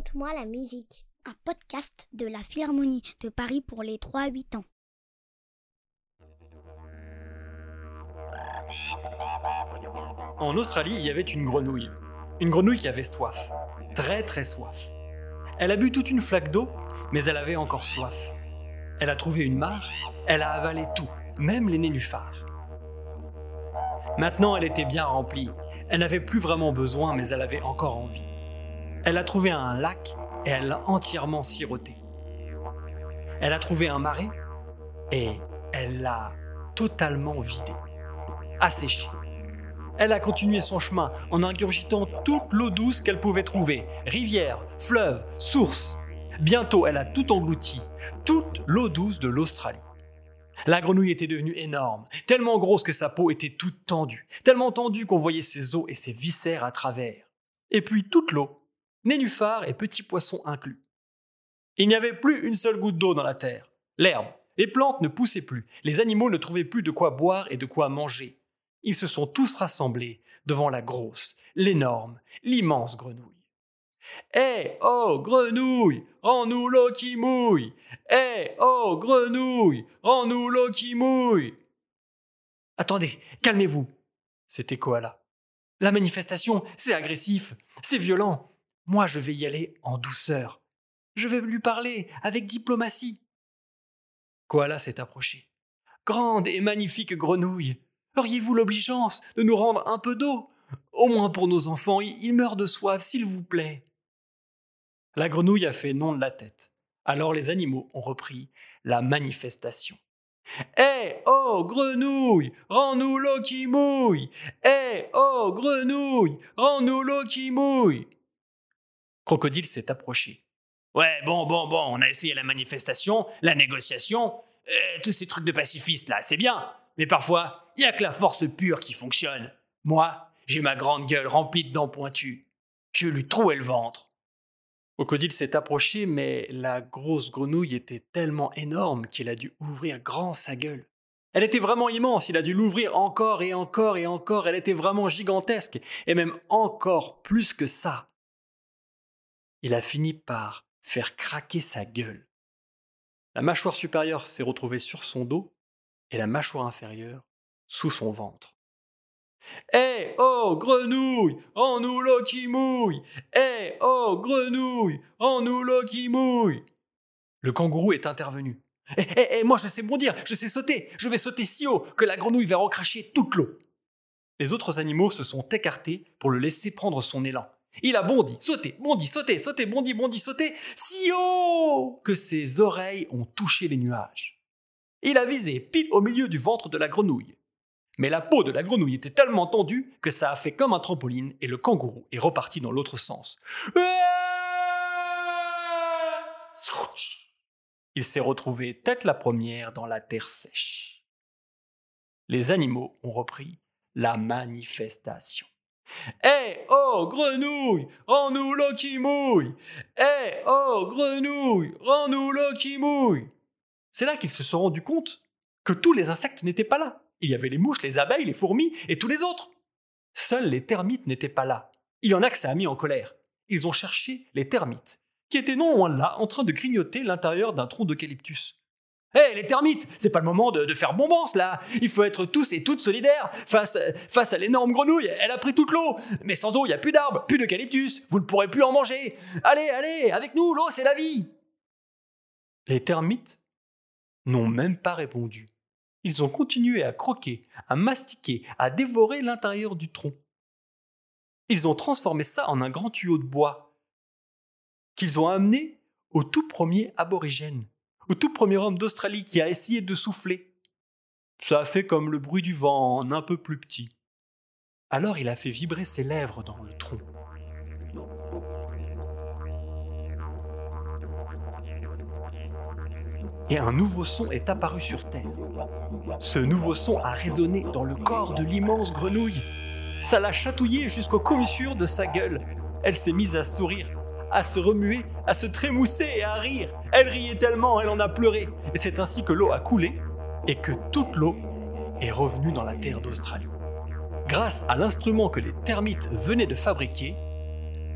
Raconte-moi la musique, un podcast de la Philharmonie de Paris pour les 3-8 ans. En Australie, il y avait une grenouille. Une grenouille qui avait soif. Très très soif. Elle a bu toute une flaque d'eau, mais elle avait encore soif. Elle a trouvé une mare, elle a avalé tout, même les nénuphars. Maintenant, elle était bien remplie. Elle n'avait plus vraiment besoin, mais elle avait encore envie. Elle a trouvé un lac et elle l'a entièrement siroté. Elle a trouvé un marais et elle l'a totalement vidé, asséché. Elle a continué son chemin en ingurgitant toute l'eau douce qu'elle pouvait trouver, rivières, fleuves, sources. Bientôt, elle a tout englouti, toute l'eau douce de l'Australie. La grenouille était devenue énorme, tellement grosse que sa peau était toute tendue, tellement tendue qu'on voyait ses os et ses viscères à travers. Et puis toute l'eau, nénuphars et petits poissons inclus. Il n'y avait plus une seule goutte d'eau dans la terre. L'herbe, les plantes ne poussaient plus, les animaux ne trouvaient plus de quoi boire et de quoi manger. Ils se sont tous rassemblés devant la grosse, l'énorme, l'immense grenouille. Hé, oh, grenouille, rends-nous l'eau qui mouille Hé, oh, grenouille, rends-nous l'eau qui mouille Attendez, calmez-vous C'était Koala. La manifestation, c'est agressif, c'est violent. Moi, je vais y aller en douceur. Je vais lui parler avec diplomatie. Koala s'est approché. Grande et magnifique grenouille, auriez-vous l'obligeance de nous rendre un peu d'eau? Au moins pour nos enfants, ils meurent de soif, s'il vous plaît. La grenouille a fait non de la tête. Alors les animaux ont repris la manifestation. Hé, oh, grenouille, rends-nous l'eau qui mouille Hé, oh, grenouille, rends-nous l'eau qui mouille Crocodile s'est approché. Ouais, bon, bon, bon, on a essayé la manifestation, la négociation, euh, tous ces trucs de pacifistes là, c'est bien. Mais parfois, il n'y a que la force pure qui fonctionne. Moi, j'ai ma grande gueule remplie de dents pointues. Je lui trouer le ventre. Crocodile s'est approché, mais la grosse grenouille était tellement énorme qu'il a dû ouvrir grand sa gueule. Elle était vraiment immense, il a dû l'ouvrir encore et encore et encore, elle était vraiment gigantesque, et même encore plus que ça. Il a fini par faire craquer sa gueule. La mâchoire supérieure s'est retrouvée sur son dos et la mâchoire inférieure sous son ventre. Hé, oh, grenouille, rends-nous l'eau qui mouille Hé, oh, grenouille, rends-nous l'eau qui mouille Le kangourou est intervenu. Hé, hé, hé, moi je sais bondir, je sais sauter, je vais sauter si haut que la grenouille va recracher toute l'eau. Les autres animaux se sont écartés pour le laisser prendre son élan. Il a bondi, sauté, bondi, sauté, sauté, bondi, bondi, sauté, si haut que ses oreilles ont touché les nuages. Il a visé pile au milieu du ventre de la grenouille. Mais la peau de la grenouille était tellement tendue que ça a fait comme un trampoline et le kangourou est reparti dans l'autre sens. Il s'est retrouvé tête la première dans la terre sèche. Les animaux ont repris la manifestation. Hé, oh, grenouille, rends-nous l'eau qui mouille Hé, oh, grenouille, rends-nous l'eau qui mouille C'est là qu'ils se sont rendus compte que tous les insectes n'étaient pas là. Il y avait les mouches, les abeilles, les fourmis et tous les autres. Seuls les termites n'étaient pas là. Il y en a que ça a mis en colère. Ils ont cherché les termites, qui étaient non loin de là, en train de grignoter l'intérieur d'un tronc d'eucalyptus. Hé, les termites, c'est pas le moment de, faire bonbons, là. Il faut être tous et toutes solidaires face, face à l'énorme grenouille. Elle a pris toute l'eau. Mais sans eau, il n'y a plus d'arbres, plus d'eucalyptus. Vous ne pourrez plus en manger. Allez, allez, avec nous, l'eau, c'est la vie. Les termites n'ont même pas répondu. Ils ont continué à croquer, à mastiquer, à dévorer l'intérieur du tronc. Ils ont transformé ça en un grand tuyau de bois qu'ils ont amené au tout premier aborigène au tout premier homme d'Australie qui a essayé de souffler. Ça a fait comme le bruit du vent en un peu plus petit. Alors il a fait vibrer ses lèvres dans le tronc. Et un nouveau son est apparu sur Terre. Ce nouveau son a résonné dans le corps de l'immense grenouille. Ça l'a chatouillé jusqu'aux commissures de sa gueule. Elle s'est mise à sourire à se remuer, à se trémousser et à rire. Elle riait tellement, elle en a pleuré. Et c'est ainsi que l'eau a coulé et que toute l'eau est revenue dans la terre d'Australie. Grâce à l'instrument que les termites venaient de fabriquer,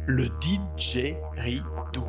le didgeridoo.